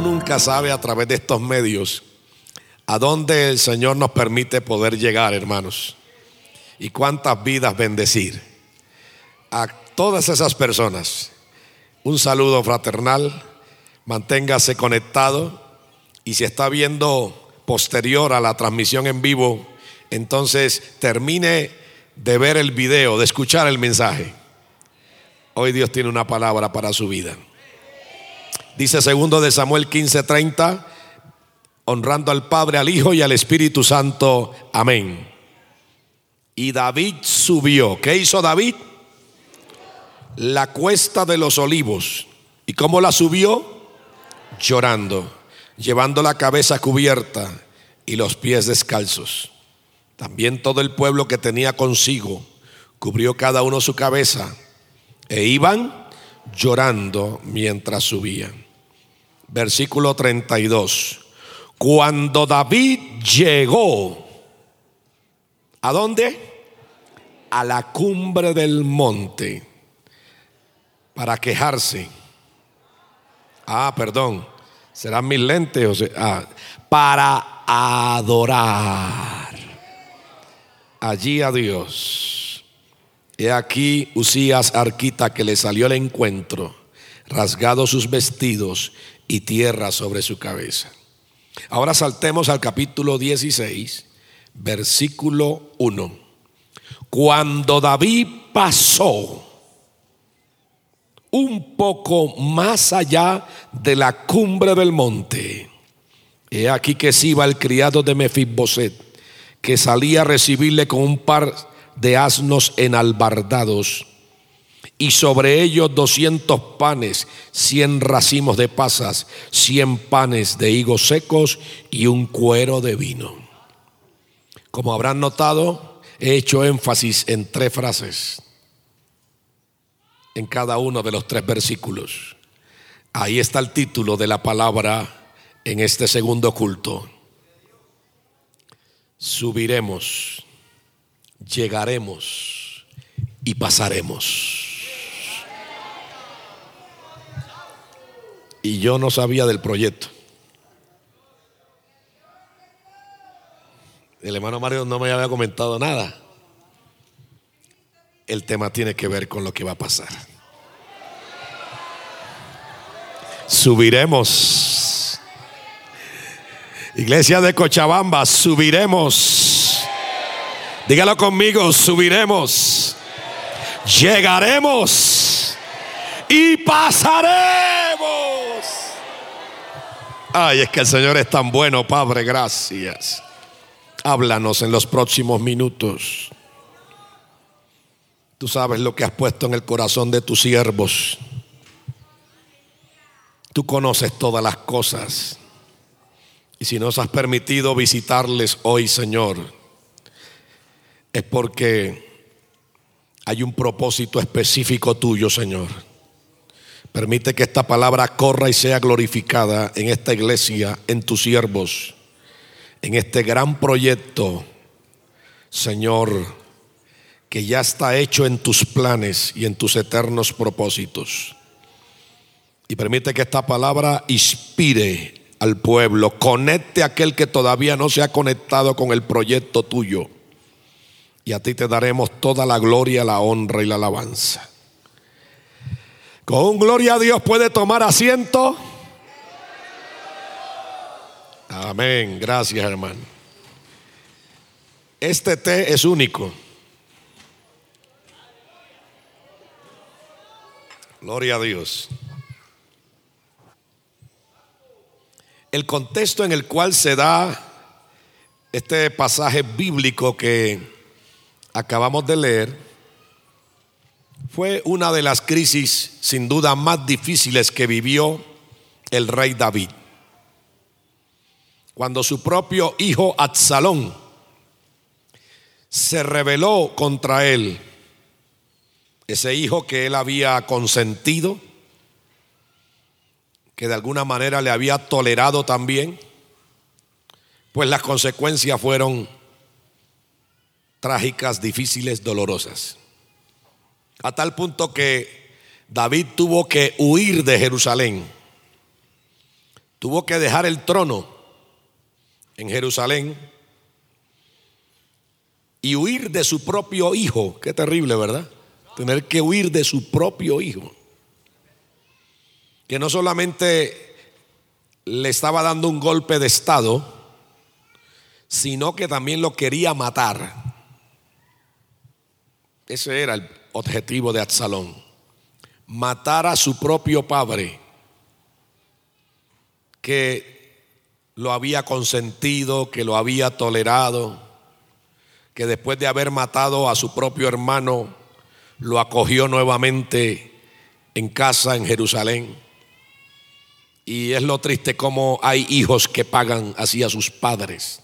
Nunca sabe a través de estos medios a dónde el Señor nos permite poder llegar, hermanos, y cuántas vidas bendecir. A todas esas personas, un saludo fraternal, manténgase conectado y si está viendo posterior a la transmisión en vivo, entonces termine de ver el video, de escuchar el mensaje. Hoy Dios tiene una palabra para su vida. Dice segundo de Samuel 15:30, honrando al Padre, al Hijo y al Espíritu Santo. Amén. Y David subió. ¿Qué hizo David? La cuesta de los olivos. ¿Y cómo la subió? Llorando, llevando la cabeza cubierta y los pies descalzos. También todo el pueblo que tenía consigo cubrió cada uno su cabeza e iban llorando mientras subían. Versículo 32. Cuando David llegó, ¿a dónde? A la cumbre del monte para quejarse. Ah, perdón, serán mis lentes. O sea, ah, para adorar allí a Dios. He aquí Usías Arquita que le salió al encuentro, rasgado sus vestidos y tierra sobre su cabeza. Ahora saltemos al capítulo 16, versículo 1. Cuando David pasó un poco más allá de la cumbre del monte, he aquí que se iba el criado de Mefiboset, que salía a recibirle con un par de asnos enalbardados y sobre ellos doscientos panes, cien racimos de pasas, cien panes de higos secos y un cuero de vino. Como habrán notado, he hecho énfasis en tres frases en cada uno de los tres versículos. Ahí está el título de la palabra en este segundo culto. Subiremos, llegaremos y pasaremos. y yo no sabía del proyecto. El hermano Mario no me había comentado nada. El tema tiene que ver con lo que va a pasar. Subiremos. Iglesia de Cochabamba, subiremos. Dígalo conmigo, subiremos. Llegaremos. Y pasaremos. Ay, es que el Señor es tan bueno, Padre, gracias. Háblanos en los próximos minutos. Tú sabes lo que has puesto en el corazón de tus siervos. Tú conoces todas las cosas. Y si nos has permitido visitarles hoy, Señor, es porque hay un propósito específico tuyo, Señor. Permite que esta palabra corra y sea glorificada en esta iglesia, en tus siervos, en este gran proyecto, Señor, que ya está hecho en tus planes y en tus eternos propósitos. Y permite que esta palabra inspire al pueblo, conecte a aquel que todavía no se ha conectado con el proyecto tuyo. Y a ti te daremos toda la gloria, la honra y la alabanza. Con gloria a Dios puede tomar asiento. Amén. Gracias, hermano. Este té es único. Gloria a Dios. El contexto en el cual se da Este pasaje bíblico que acabamos de leer fue una de las crisis sin duda más difíciles que vivió el rey David. Cuando su propio hijo Absalón se rebeló contra él, ese hijo que él había consentido, que de alguna manera le había tolerado también, pues las consecuencias fueron trágicas, difíciles, dolorosas. A tal punto que David tuvo que huir de Jerusalén. Tuvo que dejar el trono en Jerusalén y huir de su propio hijo. Qué terrible, ¿verdad? Tener que huir de su propio hijo. Que no solamente le estaba dando un golpe de estado, sino que también lo quería matar. Ese era el objetivo de Absalón, matar a su propio padre, que lo había consentido, que lo había tolerado, que después de haber matado a su propio hermano, lo acogió nuevamente en casa en Jerusalén. Y es lo triste como hay hijos que pagan así a sus padres.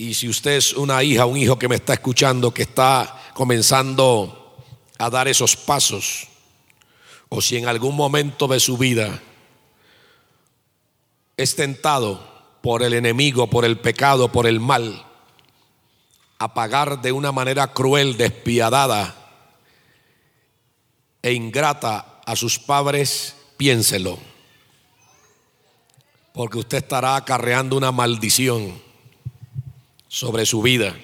Y si usted es una hija, un hijo que me está escuchando, que está comenzando a dar esos pasos, o si en algún momento de su vida es tentado por el enemigo, por el pecado, por el mal, a pagar de una manera cruel, despiadada e ingrata a sus padres, piénselo, porque usted estará acarreando una maldición sobre su vida.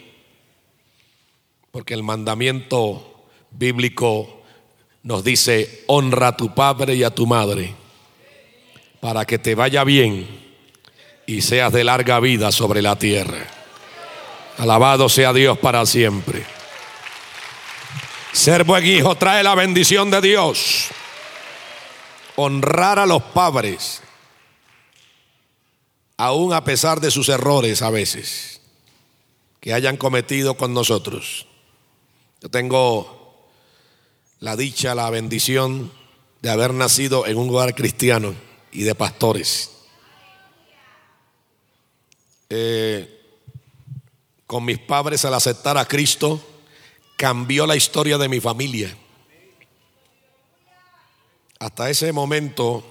Porque el mandamiento bíblico nos dice, honra a tu padre y a tu madre, para que te vaya bien y seas de larga vida sobre la tierra. Alabado sea Dios para siempre. Ser buen hijo trae la bendición de Dios. Honrar a los padres, aún a pesar de sus errores a veces que hayan cometido con nosotros. Yo tengo la dicha, la bendición de haber nacido en un lugar cristiano y de pastores. Eh, con mis padres al aceptar a Cristo cambió la historia de mi familia. Hasta ese momento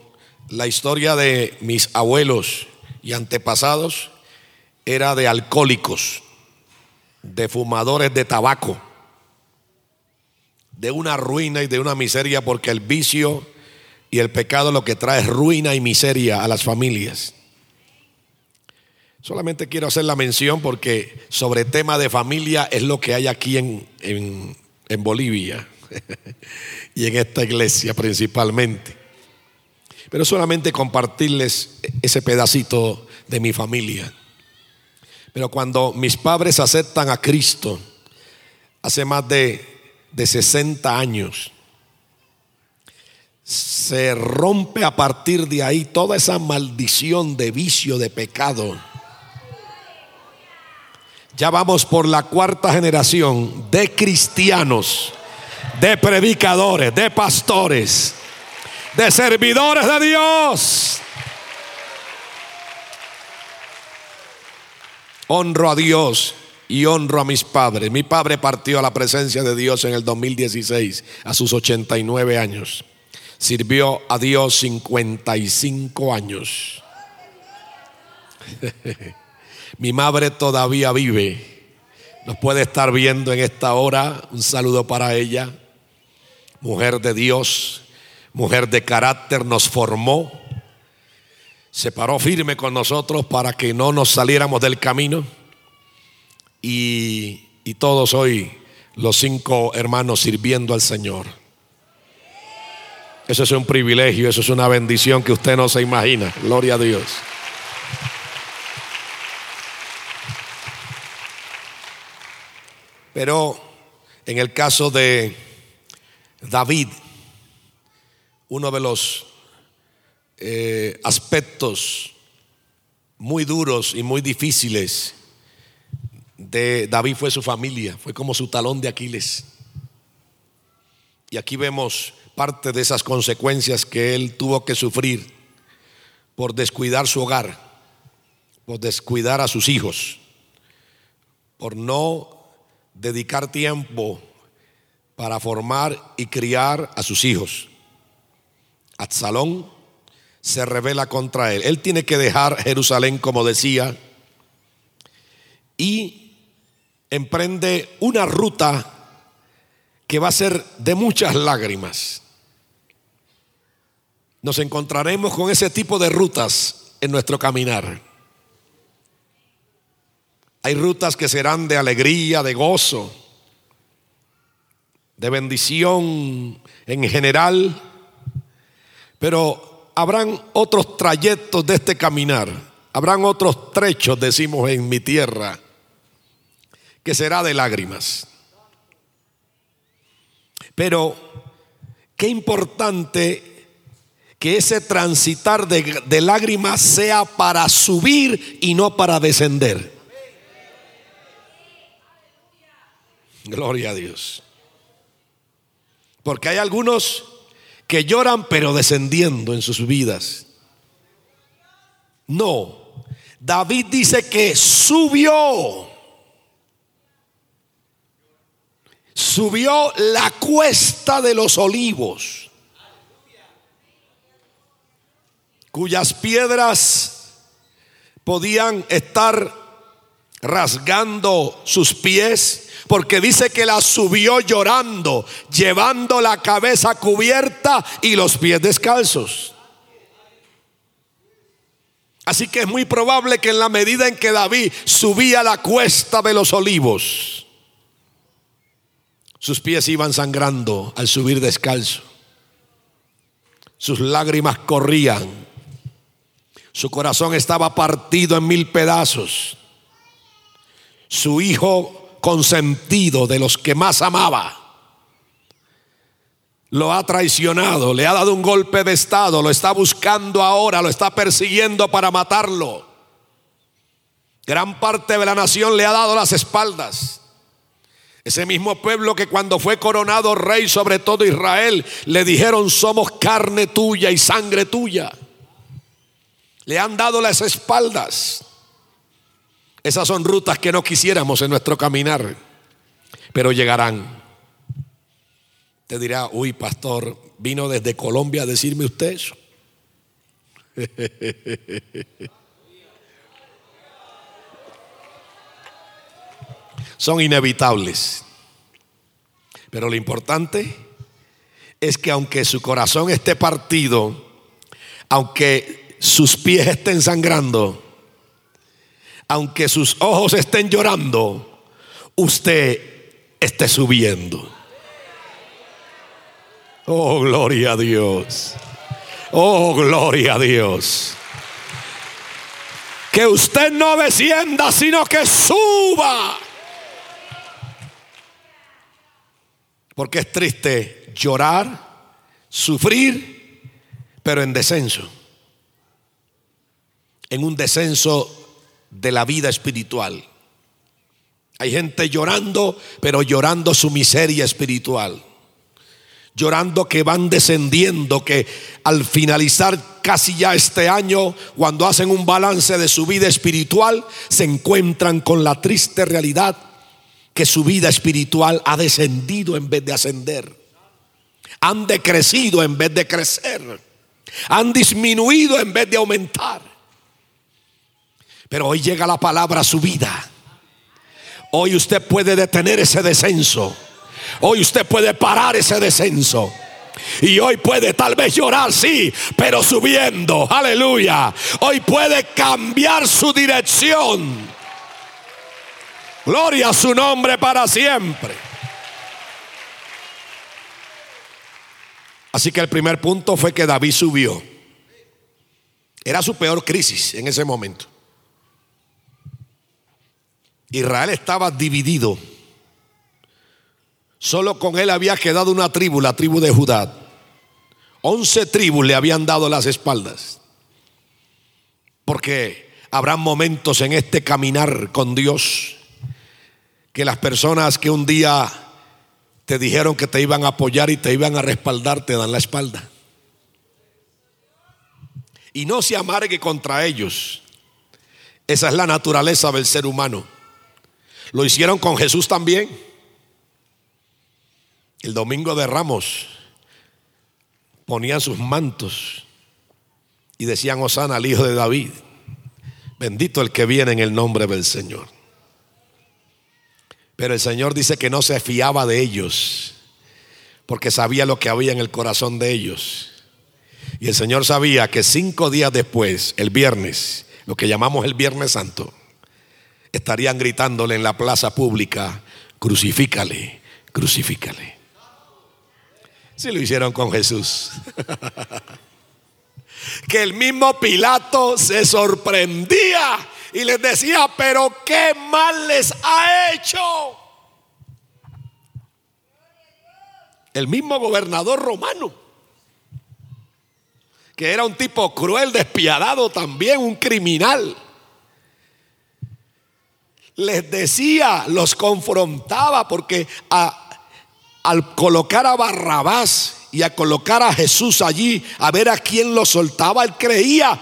la historia de mis abuelos y antepasados era de alcohólicos de fumadores de tabaco, de una ruina y de una miseria, porque el vicio y el pecado lo que trae es ruina y miseria a las familias. Solamente quiero hacer la mención porque sobre tema de familia es lo que hay aquí en, en, en Bolivia y en esta iglesia principalmente. Pero solamente compartirles ese pedacito de mi familia. Pero cuando mis padres aceptan a Cristo, hace más de, de 60 años, se rompe a partir de ahí toda esa maldición de vicio, de pecado. Ya vamos por la cuarta generación de cristianos, de predicadores, de pastores, de servidores de Dios honro a Dios y honro a mis padres. Mi padre partió a la presencia de Dios en el 2016, a sus 89 años. Sirvió a Dios 55 años. Mi madre todavía vive. Nos puede estar viendo en esta hora. Un saludo para ella. Mujer de Dios, mujer de carácter, nos formó se paró firme con nosotros para que no nos saliéramos del camino. Y, y todos hoy, los cinco hermanos sirviendo al Señor. Eso es un privilegio, eso es una bendición que usted no se imagina. Gloria a Dios. Pero en el caso de David, uno de los eh, aspectos muy duros y muy difíciles de David fue su familia, fue como su talón de Aquiles. Y aquí vemos parte de esas consecuencias que él tuvo que sufrir por descuidar su hogar, por descuidar a sus hijos, por no dedicar tiempo para formar y criar a sus hijos. Absalón se revela contra él. Él tiene que dejar Jerusalén, como decía, y emprende una ruta que va a ser de muchas lágrimas. Nos encontraremos con ese tipo de rutas en nuestro caminar. Hay rutas que serán de alegría, de gozo, de bendición en general, pero habrán otros trayectos de este caminar, habrán otros trechos, decimos en mi tierra, que será de lágrimas. Pero qué importante que ese transitar de, lágrimas sea para subir y no para descender. Gloria a Dios. Porque hay algunos que lloran pero descendiendo en sus vidas. No, David dice que subió. Subió la cuesta de los olivos, cuyas piedras podían estar rasgando sus pies porque dice que la subió llorando, llevando la cabeza cubierta y los pies descalzos. Así que es muy probable que en la medida en que David subía la cuesta de los olivos, sus pies iban sangrando al subir descalzo. Sus lágrimas corrían. Su corazón estaba partido en mil pedazos. Su hijo consentido de los que más amaba. Lo ha traicionado, le ha dado un golpe de estado, lo está buscando ahora, lo está persiguiendo para matarlo. Gran parte de la nación le ha dado las espaldas. Ese mismo pueblo que cuando fue coronado rey sobre todo Israel, le dijeron somos carne tuya y sangre tuya. Le han dado las espaldas. Esas son rutas que no quisiéramos en nuestro caminar, pero llegarán. Te dirá, uy, pastor, vino desde Colombia a decirme usted eso. son inevitables. Pero lo importante es que aunque su corazón esté partido, aunque sus pies estén sangrando, aunque sus ojos estén llorando, usted esté subiendo. Oh, gloria a Dios. Oh, gloria a Dios. Que usted no descienda, sino que suba. Porque es triste llorar, sufrir, pero en descenso. En un descenso de la vida espiritual. Hay gente llorando, pero llorando su miseria espiritual. Llorando que van descendiendo, que al finalizar casi ya este año, cuando hacen un balance de su vida espiritual, se encuentran con la triste realidad que su vida espiritual ha descendido en vez de ascender. Han decrecido en vez de crecer. Han disminuido en vez de aumentar. Pero hoy llega la palabra a su vida. Hoy usted puede detener ese descenso. Hoy usted puede parar ese descenso. Y hoy puede tal vez llorar, sí, pero subiendo. Aleluya. Hoy puede cambiar su dirección. Gloria a su nombre para siempre. Así que el primer punto fue que David subió. Era su peor crisis en ese momento. Israel estaba dividido. Solo con él había quedado una tribu, la tribu de Judá. Once tribus le habían dado las espaldas. Porque habrá momentos en este caminar con Dios que las personas que un día te dijeron que te iban a apoyar y te iban a respaldar te dan la espalda. Y no se amargue contra ellos. Esa es la naturaleza del ser humano. Lo hicieron con Jesús también. El domingo de Ramos ponían sus mantos y decían, Osana al hijo de David. Bendito el que viene en el nombre del Señor. Pero el Señor dice que no se fiaba de ellos, porque sabía lo que había en el corazón de ellos. Y el Señor sabía que cinco días después, el viernes, lo que llamamos el Viernes Santo, estarían gritándole en la plaza pública, crucifícale, crucifícale. Si lo hicieron con Jesús. que el mismo Pilato se sorprendía y les decía, pero ¿qué mal les ha hecho? El mismo gobernador romano, que era un tipo cruel, despiadado también, un criminal, les decía, los confrontaba porque al colocar a Barrabás y a colocar a Jesús allí, a ver a quién lo soltaba, él creía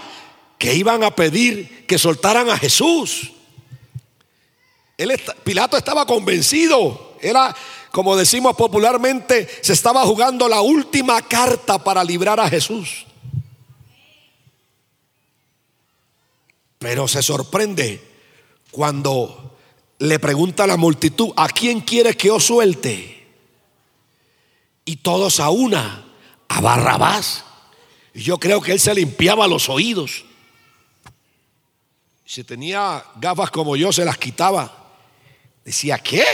que iban a pedir que soltaran a Jesús. Pilato estaba convencido, era como decimos popularmente, se estaba jugando la última carta para librar a Jesús. Pero se sorprende cuando le pregunta a la multitud, ¿a quién quiere que os suelte? Y todos a una, a Barrabás. Y yo creo que él se limpiaba los oídos. Si tenía gafas como yo, se las quitaba. Decía, ¿qué?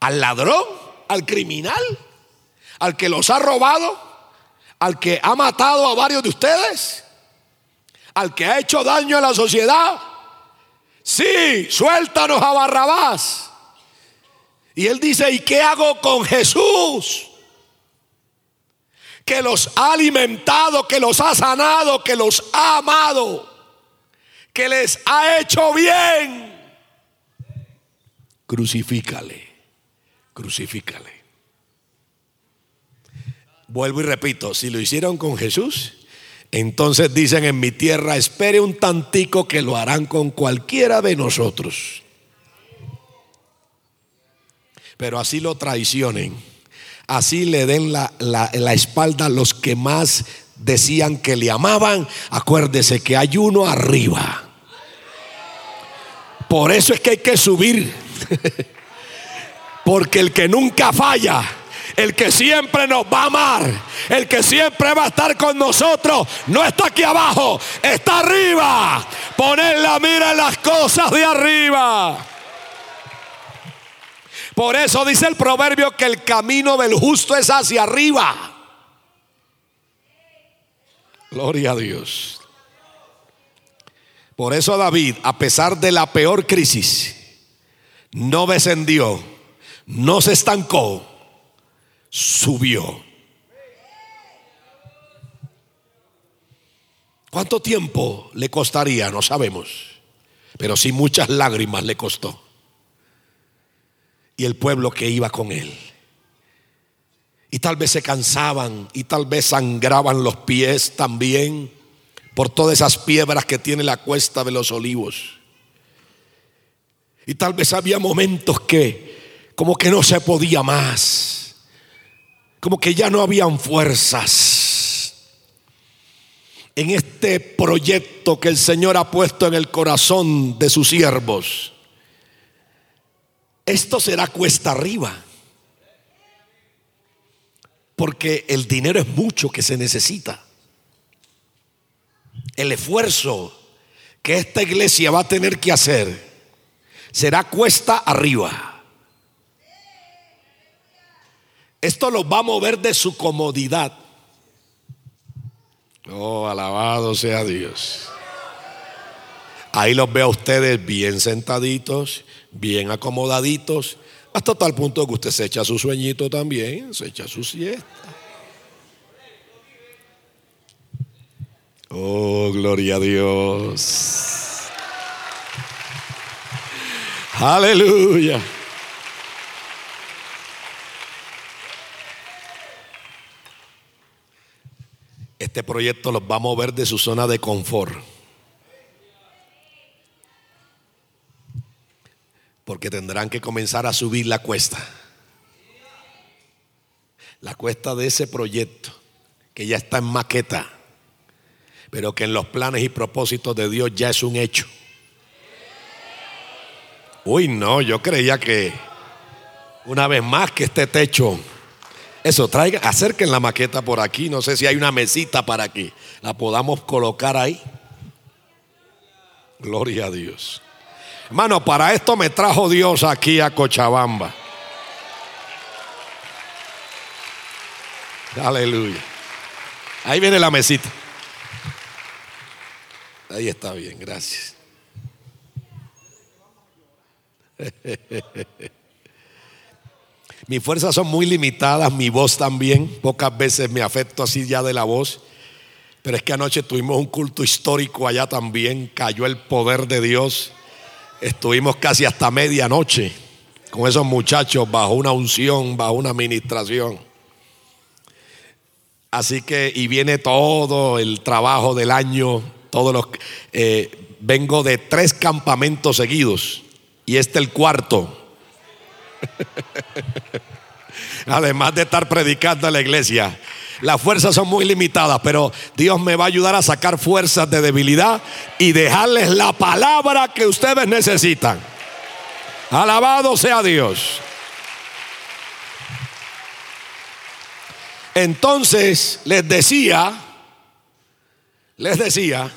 ¿Al ladrón? ¿Al criminal? ¿Al que los ha robado? ¿Al que ha matado a varios de ustedes? ¿Al que ha hecho daño a la sociedad? Sí, suéltanos a Barrabás. Y él dice, ¿y qué hago con Jesús? que los ha alimentado, que los ha sanado, que los ha amado, que les ha hecho bien. Crucifícale, crucifícale. Vuelvo y repito, si lo hicieron con Jesús, entonces dicen en mi tierra, espere un tantico que lo harán con cualquiera de nosotros. Pero así lo traicionen así le den la, espalda a los que más decían que le amaban, acuérdese que hay uno arriba. Por eso es que hay que subir. Porque el que nunca falla, el que siempre nos va a amar, el que siempre va a estar con nosotros, no está aquí abajo, está arriba. Poner la mira en las cosas de arriba. Por eso dice el proverbio que el camino del justo es hacia arriba. Gloria a Dios. Por eso David, a pesar de la peor crisis, no descendió, no se estancó, subió. ¿Cuánto tiempo le costaría? No sabemos, pero sí muchas lágrimas le costó y el pueblo que iba con él. Y tal vez se cansaban y tal vez sangraban los pies también por todas esas piedras que tiene la cuesta de los olivos. Y tal vez había momentos que como que no se podía más, como que ya no habían fuerzas en este proyecto que el Señor ha puesto en el corazón de sus siervos esto será cuesta arriba. Porque el dinero es mucho que se necesita. El esfuerzo que esta iglesia va a tener que hacer será cuesta arriba. Esto los va a mover de su comodidad. Oh, alabado sea Dios. Ahí los veo a ustedes bien sentaditos, bien acomodaditos, hasta tal punto que usted se echa su sueñito también, se echa su siesta. Oh, gloria a Dios. Aleluya. Este proyecto los va a mover de su zona de confort. Porque tendrán que comenzar a subir la cuesta. La cuesta de ese proyecto que ya está en maqueta, pero que en los planes y propósitos de Dios ya es un hecho. Uy, no, yo creía que una vez más que este techo eso, traiga, acerquen la maqueta por aquí. No sé si hay una mesita para que la podamos colocar ahí. Gloria a Dios. Hermano, para esto me trajo Dios aquí a Cochabamba. Aleluya. Ahí viene la mesita. Ahí está bien, gracias. Mis fuerzas son muy limitadas, mi voz también. Pocas veces me afecto así ya de la voz. Pero es que anoche tuvimos un culto histórico allá también. Cayó el poder de Dios. Estuvimos casi hasta medianoche con esos muchachos bajo una unción, bajo una administración. Así que, y viene todo el trabajo del año, todos los. Eh, vengo de tres campamentos seguidos y este el cuarto. Además de estar predicando en la iglesia. Las fuerzas son muy limitadas, pero Dios me va a ayudar a sacar fuerzas de debilidad y dejarles la palabra que ustedes necesitan. Alabado sea Dios. Entonces les decía, les decía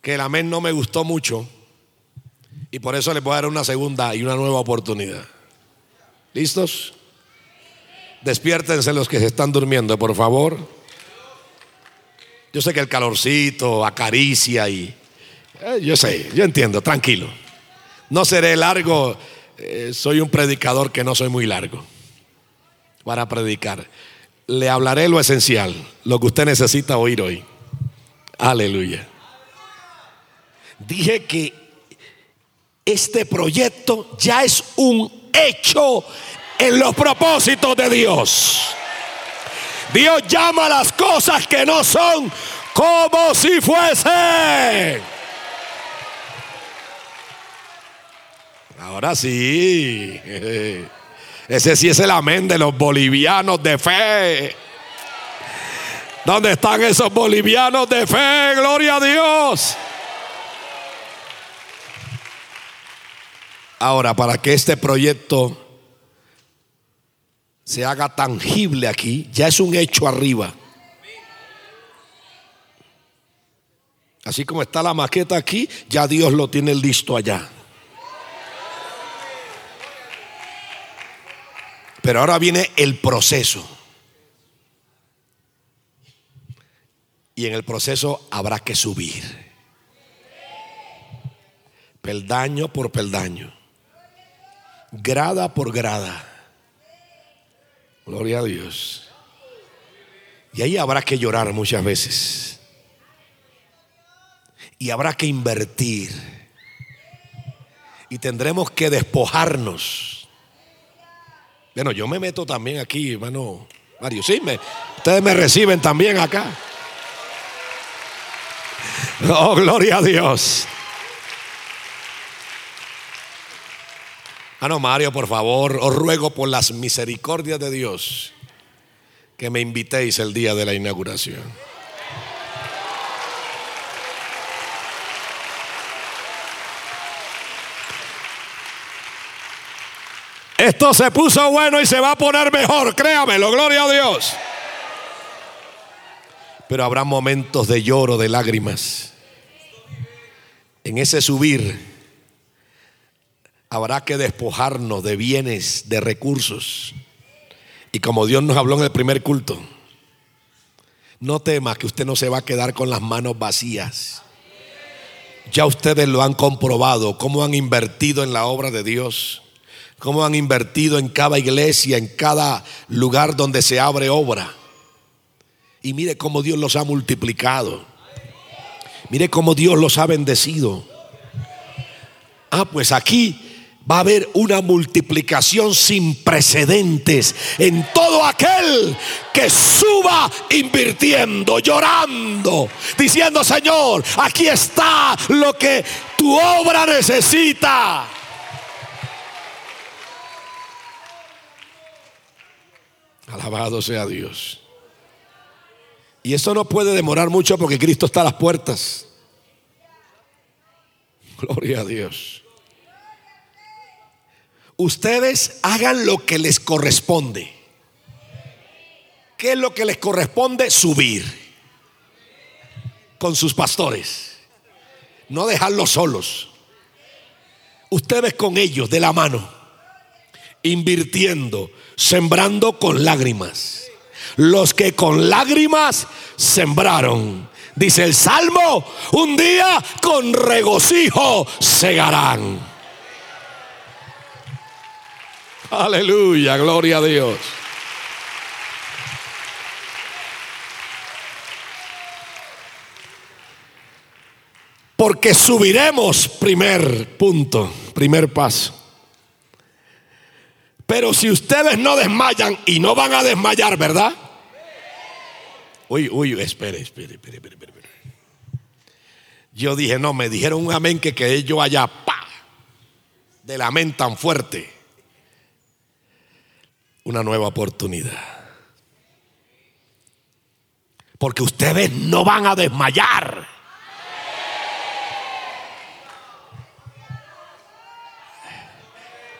que el amén no me gustó mucho y por eso les voy a dar una segunda y una nueva oportunidad. ¿Listos? Despiértense los que se están durmiendo, por favor. Yo sé que el calorcito acaricia y... Eh, yo sé, yo entiendo, tranquilo. No seré largo, eh, soy un predicador que no soy muy largo para predicar. Le hablaré lo esencial, lo que usted necesita oír hoy. Aleluya. Dije que este proyecto ya es un hecho en los propósitos de Dios. Dios llama las cosas que no son como si fuesen. Ahora sí. Ese sí es el amén de los bolivianos de fe. ¿Dónde están esos bolivianos de fe? Gloria a Dios. Ahora, para que este proyecto se haga tangible aquí, ya es un hecho arriba. Así como está la maqueta aquí, ya Dios lo tiene listo allá. Pero ahora viene el proceso. Y en el proceso habrá que subir. Peldaño por peldaño grada por grada. Gloria a Dios. Y ahí habrá que llorar muchas veces. Y habrá que invertir. Y tendremos que despojarnos. Bueno, yo me meto también aquí, hermano Mario. Sí, me, ustedes me reciben también acá. Oh, gloria a Dios. Ah, no, Mario, por favor, os ruego por las misericordias de Dios que me invitéis el día de la inauguración. Esto se puso bueno y se va a poner mejor, créamelo, gloria a Dios. Pero habrá momentos de lloro, de lágrimas. En ese subir habrá que despojarnos de bienes, de recursos. Y como Dios nos habló en el primer culto, no tema que usted no se va a quedar con las manos vacías. Ya ustedes lo han comprobado, cómo han invertido en la obra de Dios, cómo han invertido en cada iglesia, en cada lugar donde se abre obra. Y mire cómo Dios los ha multiplicado. Mire cómo Dios los ha bendecido. Ah, pues aquí va a haber una multiplicación sin precedentes en todo aquel que suba invirtiendo, llorando, diciendo, Señor, aquí está lo que tu obra necesita. Alabado sea Dios. Y esto no puede demorar mucho porque Cristo está a las puertas. Gloria a Dios. Ustedes hagan lo que les corresponde. ¿Qué es lo que les corresponde? Subir con sus pastores. No dejarlos solos. Ustedes con ellos de la mano, invirtiendo, sembrando con lágrimas. Los que con lágrimas sembraron. Dice el Salmo, un día con regocijo segarán. Aleluya, gloria a Dios. Porque subiremos, primer punto, primer paso. Pero si ustedes no desmayan y no van a desmayar, ¿verdad? Uy, uy, espere, espere, espere, espere, espere. Yo dije, no, me dijeron un amén que que yo allá, pa, de la amén tan fuerte. Una nueva oportunidad. Porque ustedes no van a desmayar.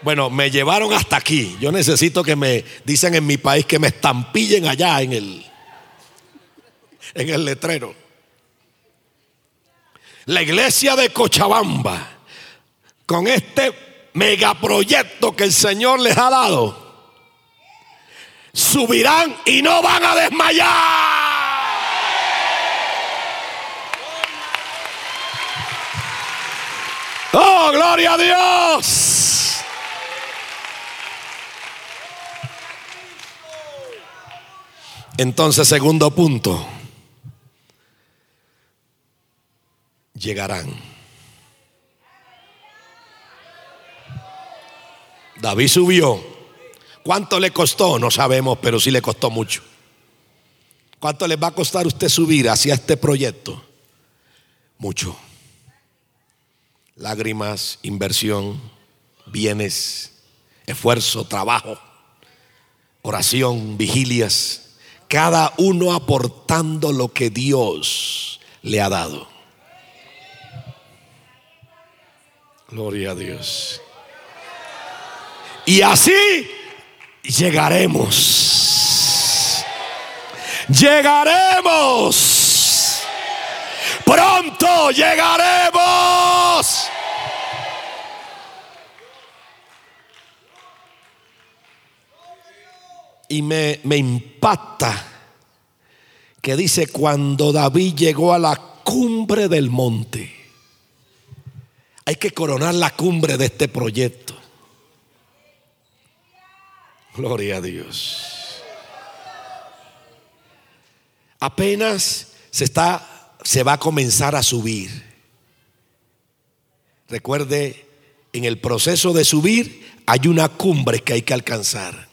Bueno, me llevaron hasta aquí. Yo necesito que me dicen en mi país que me estampillen allá en el en el letrero. La iglesia de Cochabamba con este megaproyecto que el Señor les ha dado subirán y no van a desmayar. Oh, gloria a Dios. Entonces, segundo punto, llegarán. David subió. ¿Cuánto le costó? No sabemos, pero sí le costó mucho. ¿Cuánto le va a costar usted subir hacia este proyecto? Mucho. Lágrimas, inversión, bienes, esfuerzo, trabajo, oración, vigilias cada uno aportando lo que Dios le ha dado. Gloria a Dios. Y así llegaremos. Llegaremos. Pronto llegaremos. y me, impacta que dice cuando David llegó a la cumbre del monte. Hay que coronar la cumbre de este proyecto. Gloria a Dios. Apenas se está se va a comenzar a subir. Recuerde, en el proceso de subir hay una cumbre que hay que alcanzar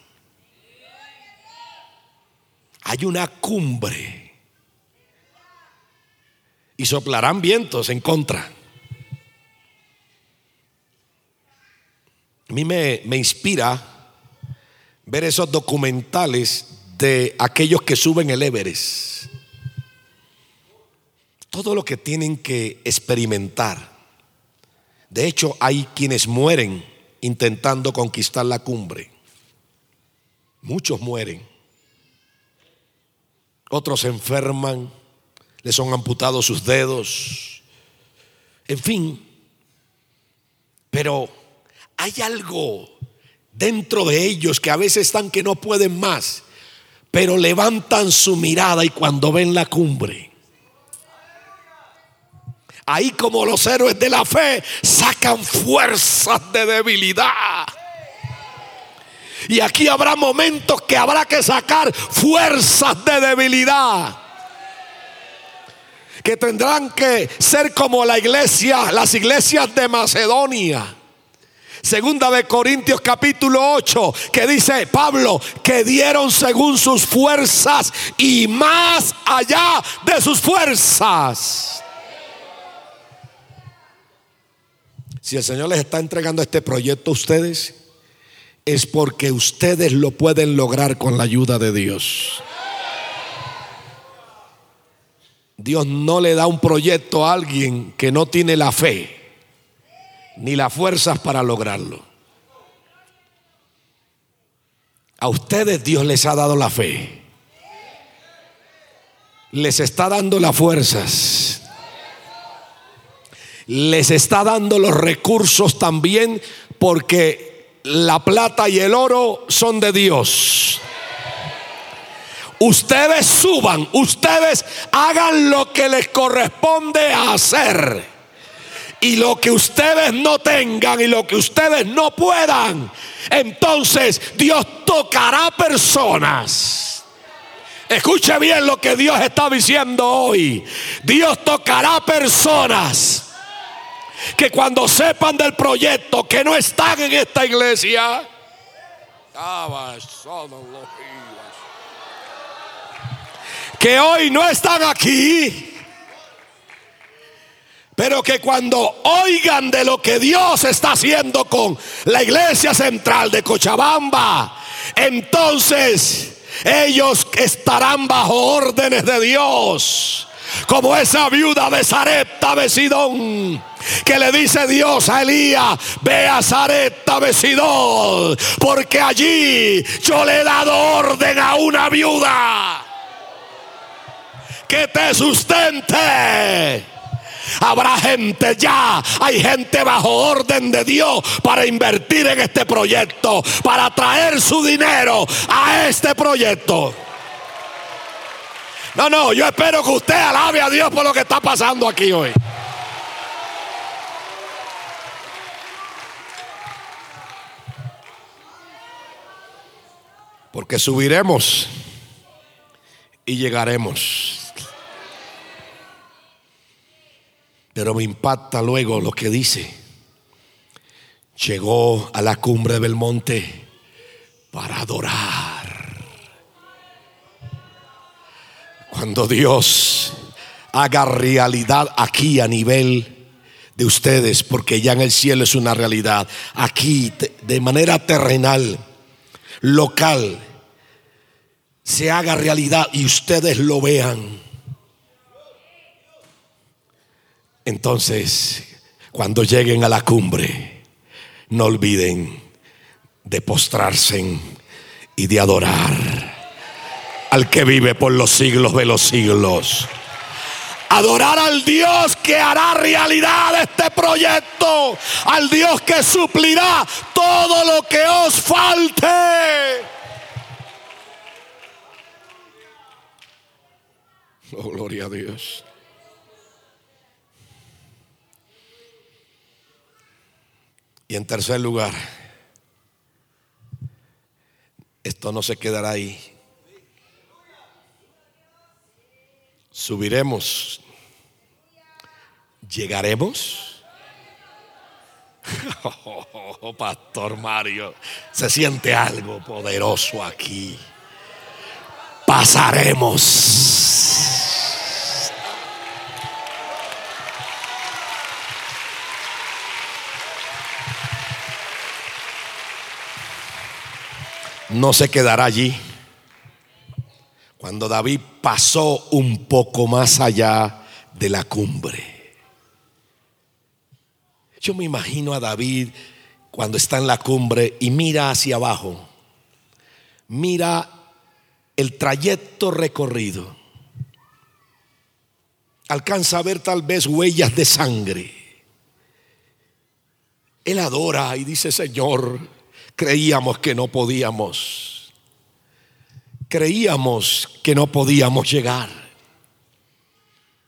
hay una cumbre y soplarán vientos en contra. A mí me, me inspira ver esos documentales de aquellos que suben el Everest. Todo lo que tienen que experimentar. De hecho, hay quienes mueren intentando conquistar la cumbre. Muchos mueren. Otros se enferman, les son amputados sus dedos, en fin. Pero hay algo dentro de ellos que a veces están que no pueden más, pero levantan su mirada y cuando ven la cumbre, ahí como los héroes de la fe sacan fuerzas de debilidad y aquí habrá momentos que habrá que sacar fuerzas de debilidad. que tendrán que ser como la iglesia, las iglesias de Macedonia. Segunda de Corintios capítulo 8, que dice Pablo, que dieron según sus fuerzas y más allá de sus fuerzas. Si el Señor les está entregando este proyecto a ustedes, es porque ustedes lo pueden lograr con la ayuda de Dios. Dios no le da un proyecto a alguien que no tiene la fe ni las fuerzas para lograrlo. A ustedes Dios les ha dado la fe. Les está dando las fuerzas les está dando los recursos también porque la plata y el oro son de Dios. Ustedes suban, ustedes hagan lo que les corresponde hacer. Y lo que ustedes no tengan y lo que ustedes no puedan, entonces Dios tocará personas. Escuche bien lo que Dios está diciendo hoy. Dios tocará personas que cuando sepan del proyecto que no están en esta iglesia, que hoy no están aquí, pero que cuando oigan de lo que Dios está haciendo con la iglesia central de Cochabamba, entonces ellos estarán bajo órdenes de Dios, como esa viuda de Sarepta de Sidón que le dice Dios a Elías, ve a Zareta Besidón, porque allí yo le he dado orden a una viuda que te sustente. Habrá gente ya, hay gente bajo orden de Dios para invertir en este proyecto, para traer su dinero a este proyecto. No, no, yo espero que usted alabe a Dios por lo que está pasando aquí hoy. Porque subiremos y llegaremos. Pero me impacta luego lo que dice. Llegó a la cumbre del monte para adorar. Cuando Dios haga realidad aquí a nivel de ustedes, porque ya en el cielo es una realidad, aquí de manera terrenal, local, se haga realidad y ustedes lo vean. Entonces, cuando lleguen a la cumbre, no olviden de postrarse y de adorar al que vive por los siglos de los siglos. Adorar al Dios que hará realidad este proyecto. Al Dios que suplirá todo lo que os falte. Oh, gloria a Dios. Y en tercer lugar, esto no se quedará ahí. Subiremos. ¿Llegaremos? Oh, Pastor Mario, se siente algo poderoso aquí. Pasaremos. No se quedará allí. Cuando David pasó un poco más allá de la cumbre. Yo me imagino a David cuando está en la cumbre y mira hacia abajo. Mira el trayecto recorrido. Alcanza a ver tal vez huellas de sangre. Él adora y dice, Señor, creíamos que no podíamos. Creíamos que no podíamos llegar,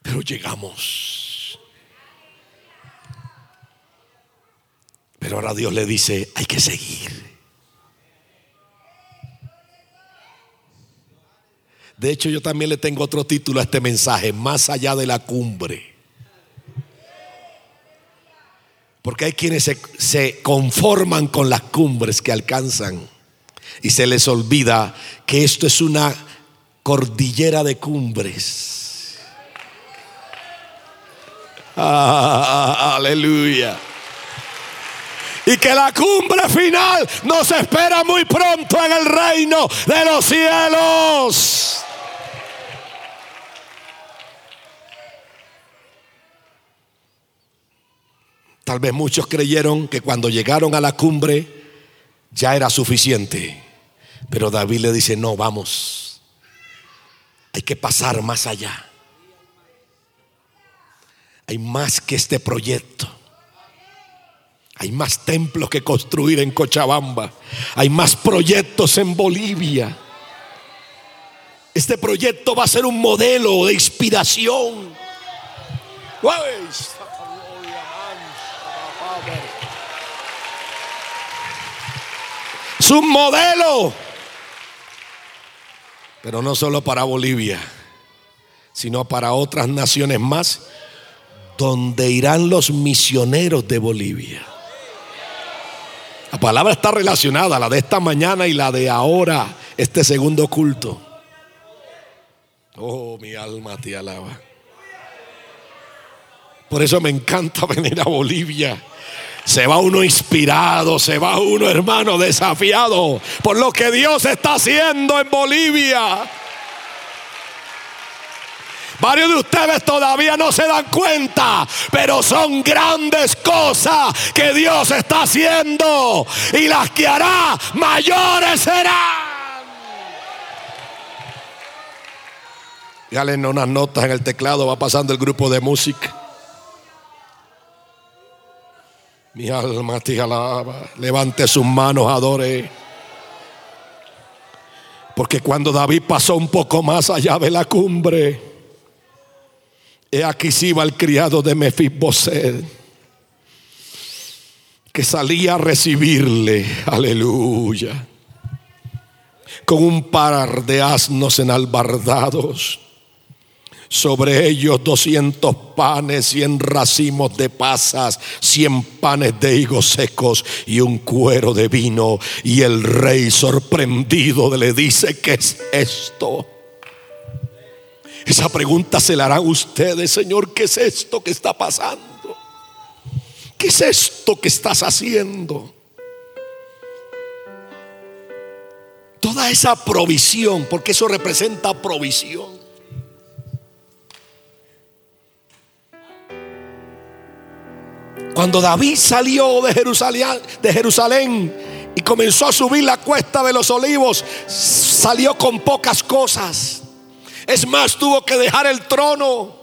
pero llegamos. Pero ahora Dios le dice, hay que seguir. De hecho, yo también le tengo otro título a este mensaje, más allá de la cumbre. Porque hay quienes se, conforman con las cumbres que alcanzan y se les olvida que esto es una cordillera de cumbres. Ah, aleluya. Y que la cumbre final nos espera muy pronto en el reino de los cielos. Tal vez muchos creyeron que cuando llegaron a la cumbre ya era suficiente. Pero David le dice, no, vamos. Hay que pasar más allá. Hay más que este proyecto. Hay más templos que construir en Cochabamba. Hay más proyectos en Bolivia. Este proyecto va a ser un modelo de inspiración. Un modelo. Pero no solo para Bolivia, sino para otras naciones más, donde irán los misioneros de Bolivia. La palabra está relacionada, la de esta mañana y la de ahora, este segundo culto. Oh, mi alma te alaba. Por eso me encanta venir a Bolivia se va uno inspirado, se va uno hermano desafiado por lo que Dios está haciendo en Bolivia. Varios de ustedes todavía no se dan cuenta, pero son grandes cosas que Dios está haciendo y las que hará mayores serán. Ya leen unas notas en el teclado, va pasando el grupo de música. Mi alma te alaba. Levante sus manos, adore. Porque cuando David pasó un poco más allá de la cumbre, he aquí iba el criado de Mefiboset, que salía a recibirle, aleluya, con un par de asnos enalbardados sobre ellos doscientos panes, cien racimos de pasas, cien panes de higos secos y un cuero de vino. Y el rey sorprendido le dice, ¿qué es esto? Esa pregunta se la harán ustedes, Señor, ¿qué es esto que está pasando? ¿Qué es esto que estás haciendo? Toda esa provisión, porque eso representa provisión. Cuando David salió de Jerusalén, de Jerusalén y comenzó a subir la cuesta de los olivos, salió con pocas cosas. Es más, tuvo que dejar el trono.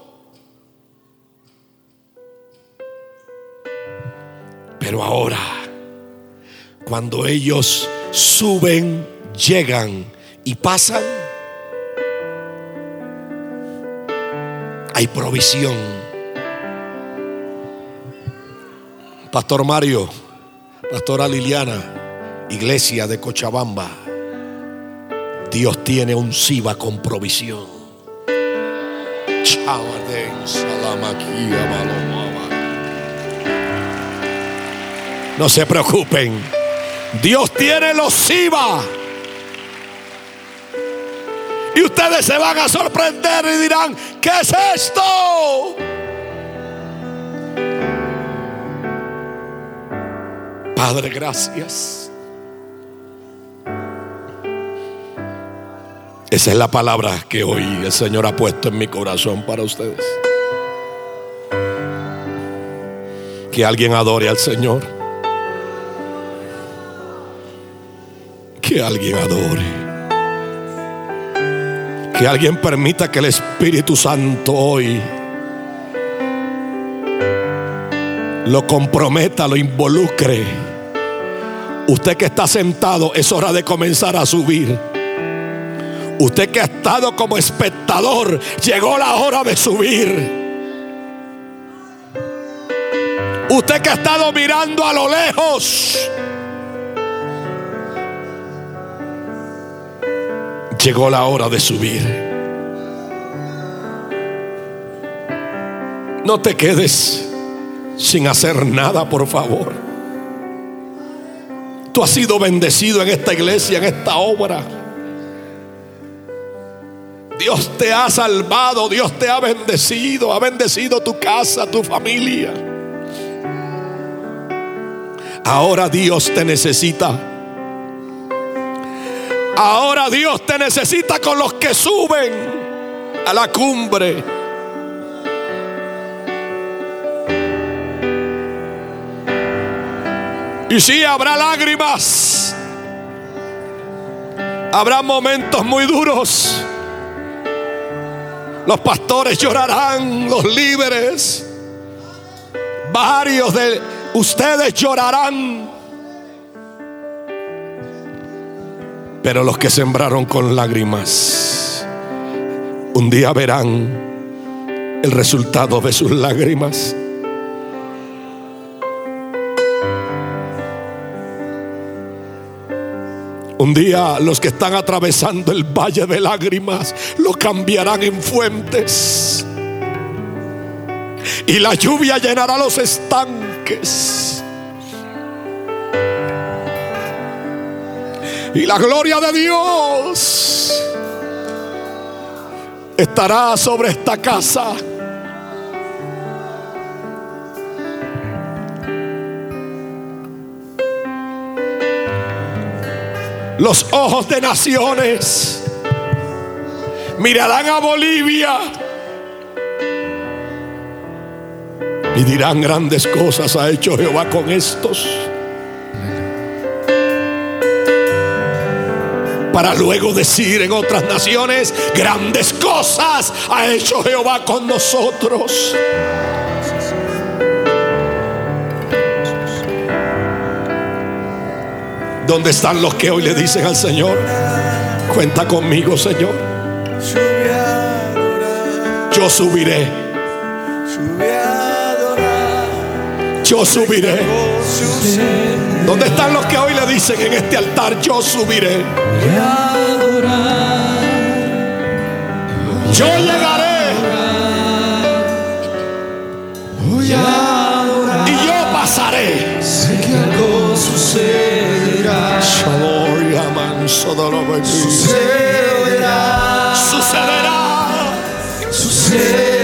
Pero ahora, cuando ellos suben, llegan y pasan, hay provisión Pastor Mario, Pastora Liliana, Iglesia de Cochabamba, Dios tiene un SIVA con provisión. No se preocupen, Dios tiene los SIVA. Y ustedes se van a sorprender y dirán, ¿qué es esto? Padre, gracias. Esa es la palabra que hoy el Señor ha puesto en mi corazón para ustedes. Que alguien adore al Señor. Que alguien adore. Que alguien permita que el Espíritu Santo hoy lo comprometa, lo involucre. Usted que está sentado, es hora de comenzar a subir. Usted que ha estado como espectador, llegó la hora de subir. Usted que ha estado mirando a lo lejos, llegó la hora de subir. No te quedes sin hacer nada, por favor. Tú has sido bendecido en esta iglesia, en esta obra. Dios te ha salvado, Dios te ha bendecido, ha bendecido tu casa, tu familia. Ahora Dios te necesita. Ahora Dios te necesita con los que suben a la cumbre. Y sí, habrá lágrimas. Habrá momentos muy duros. Los pastores llorarán, los líderes. Varios de ustedes llorarán. Pero los que sembraron con lágrimas, un día verán el resultado de sus lágrimas. Un día los que están atravesando el valle de lágrimas lo cambiarán en fuentes. Y la lluvia llenará los estanques. Y la gloria de Dios estará sobre esta casa. Los ojos de naciones mirarán a Bolivia y dirán grandes cosas ha hecho Jehová con estos. Para luego decir en otras naciones, grandes cosas ha hecho Jehová con nosotros. ¿Dónde están los que hoy le dicen al Señor? Cuenta conmigo, Señor. Yo subiré. Yo subiré. ¿Dónde están los que hoy le dicen en este altar? Yo subiré. Yo llegaré. Sucederá. Sucederá. Sucederá.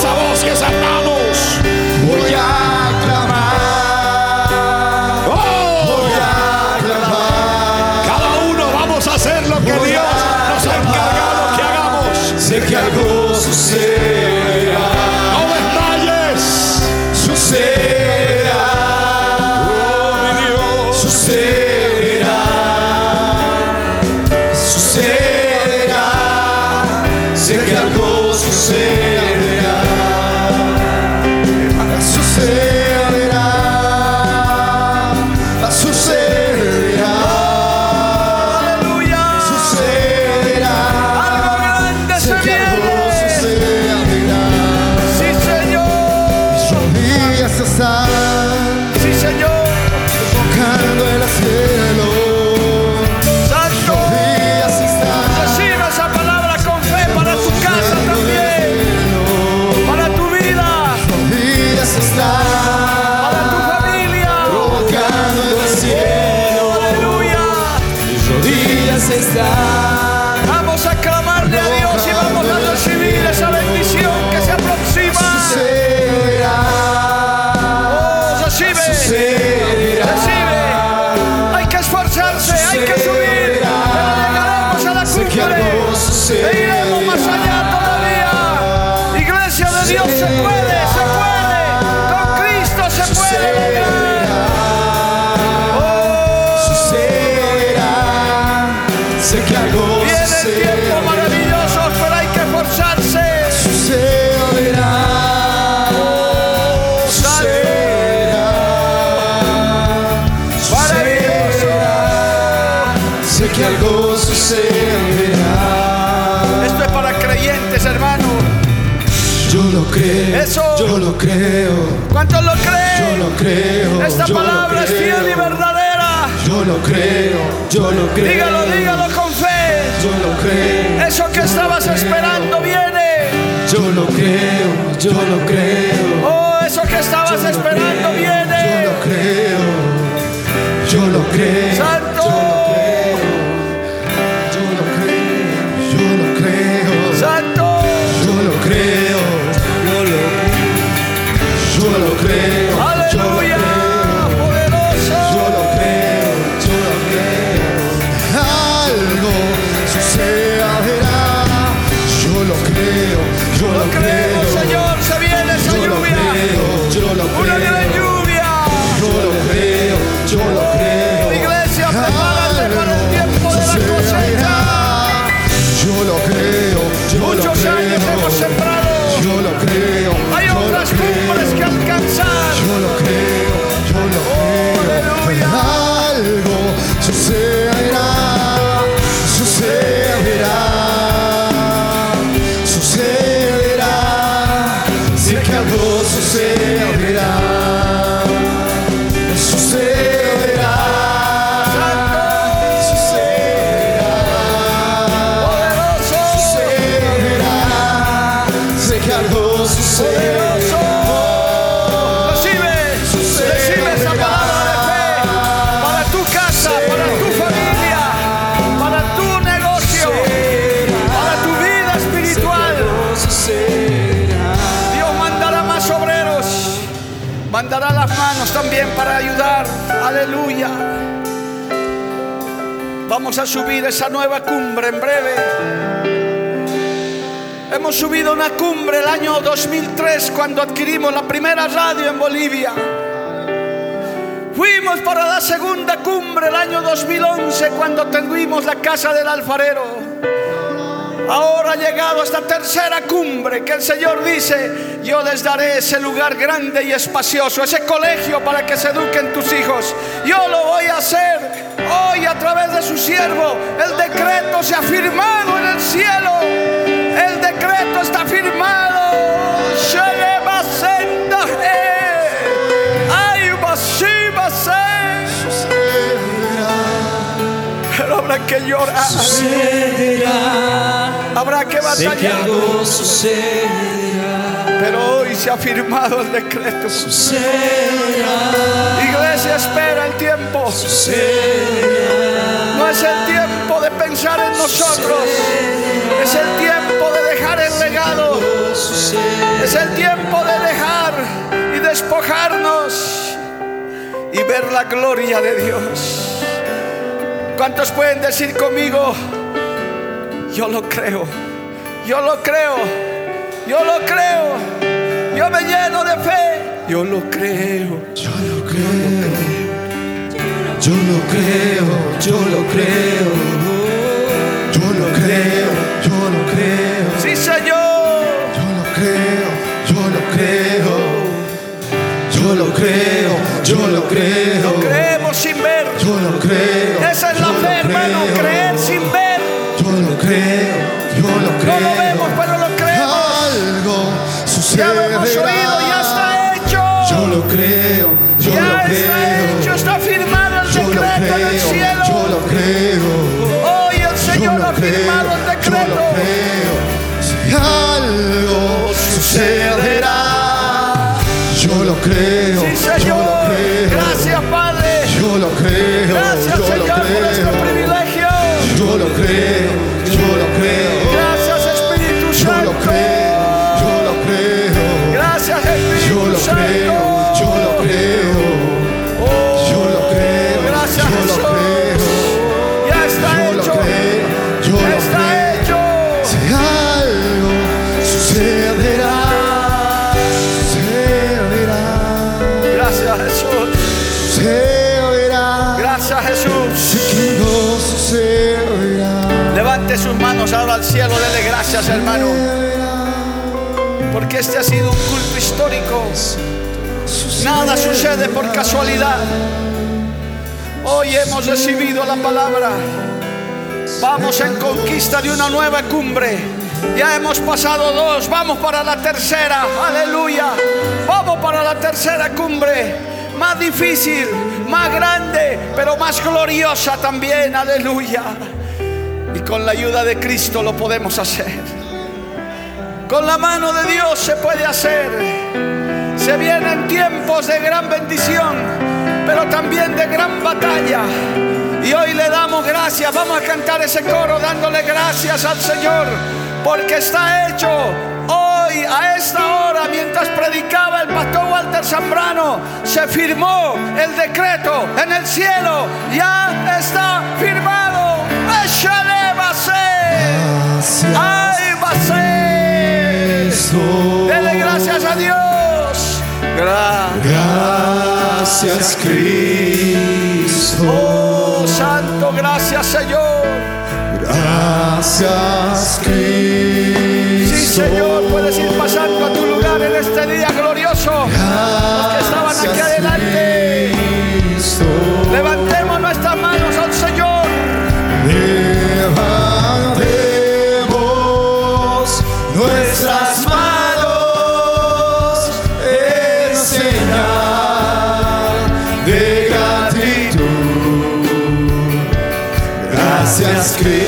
Levante creo, Eso. yo lo creo, ¿Cuántos lo yo creen? lo creo. Esta yo palabra es fiel y verdadera. Yo lo creo, yo lo creo. Dígalo, dígalo con fe. Yo lo creo, Eso que estabas esperando viene. yo lo creo, yo lo creo. Oh, eso que estabas esperando Yo viene. lo creo, yo lo creo. Vamos a subir esa nueva cumbre en breve. Hemos subido una cumbre el año 2003 cuando adquirimos la primera radio en Bolivia. Fuimos para la segunda cumbre el año 2011 cuando tuvimos la casa del alfarero. Ahora ha llegado esta tercera cumbre que el Señor dice, yo les daré ese lugar grande y espacioso, ese colegio para que se eduquen tus hijos. Yo lo voy a hacer hoy a través de su siervo. El decreto se ha firmado en el cielo. El decreto está firmado. Eh. Ay, basiba, se. Pero habrá que batallar. Pero hoy se ha firmado el decreto. Iglesia, espera el tiempo. No es el tiempo de pensar en nosotros. Es el tiempo de dejar el legado. Es el tiempo de dejar y despojarnos y ver la gloria de Dios. ¿Cuántos pueden decir conmigo? Yo lo creo. Yo lo creo. Yo lo creo. Yo me lleno de fe. Yo lo creo. Yo lo creo, yo lo creo, yo lo creo, yo lo creo, yo lo creo, Sí, Señor. yo lo creo, yo lo creo, yo lo creo, yo lo creo, yo Jesús. Levante sus manos ahora al cielo. Dele gracias, hermano. Porque este ha sido un culto histórico. Nada sucede por casualidad. Hoy hemos recibido la palabra. Vamos en conquista de una nueva cumbre. Ya hemos pasado dos, vamos para la tercera. Aleluya. Vamos para la tercera cumbre. Más difícil, más grande, pero más gloriosa también. Aleluya. Y con la ayuda de Cristo lo podemos hacer. Con la mano de Dios se puede hacer. Se vienen tiempos de gran bendición, pero también de gran batalla. Y hoy le damos gracias. Vamos a cantar ese coro dándole gracias al Señor. Porque está hecho hoy a esta hora, mientras predicaba el pastor Walter Zambrano, se firmó el decreto en el cielo. Ya está firmado. Échale va a ser. Ay, va a ser. Dele gracias a Dios. Gracias, Cristo. Oh, Santo, gracias Señor. Gracias, Cristo. Señor, puedes ir pasando a tu lugar en este día glorioso. Los que estaban aquí adelante, Cristo. levantemos nuestras manos al Señor. Levantemos nuestras manos en señal de gratitud. Gracias, Cristo.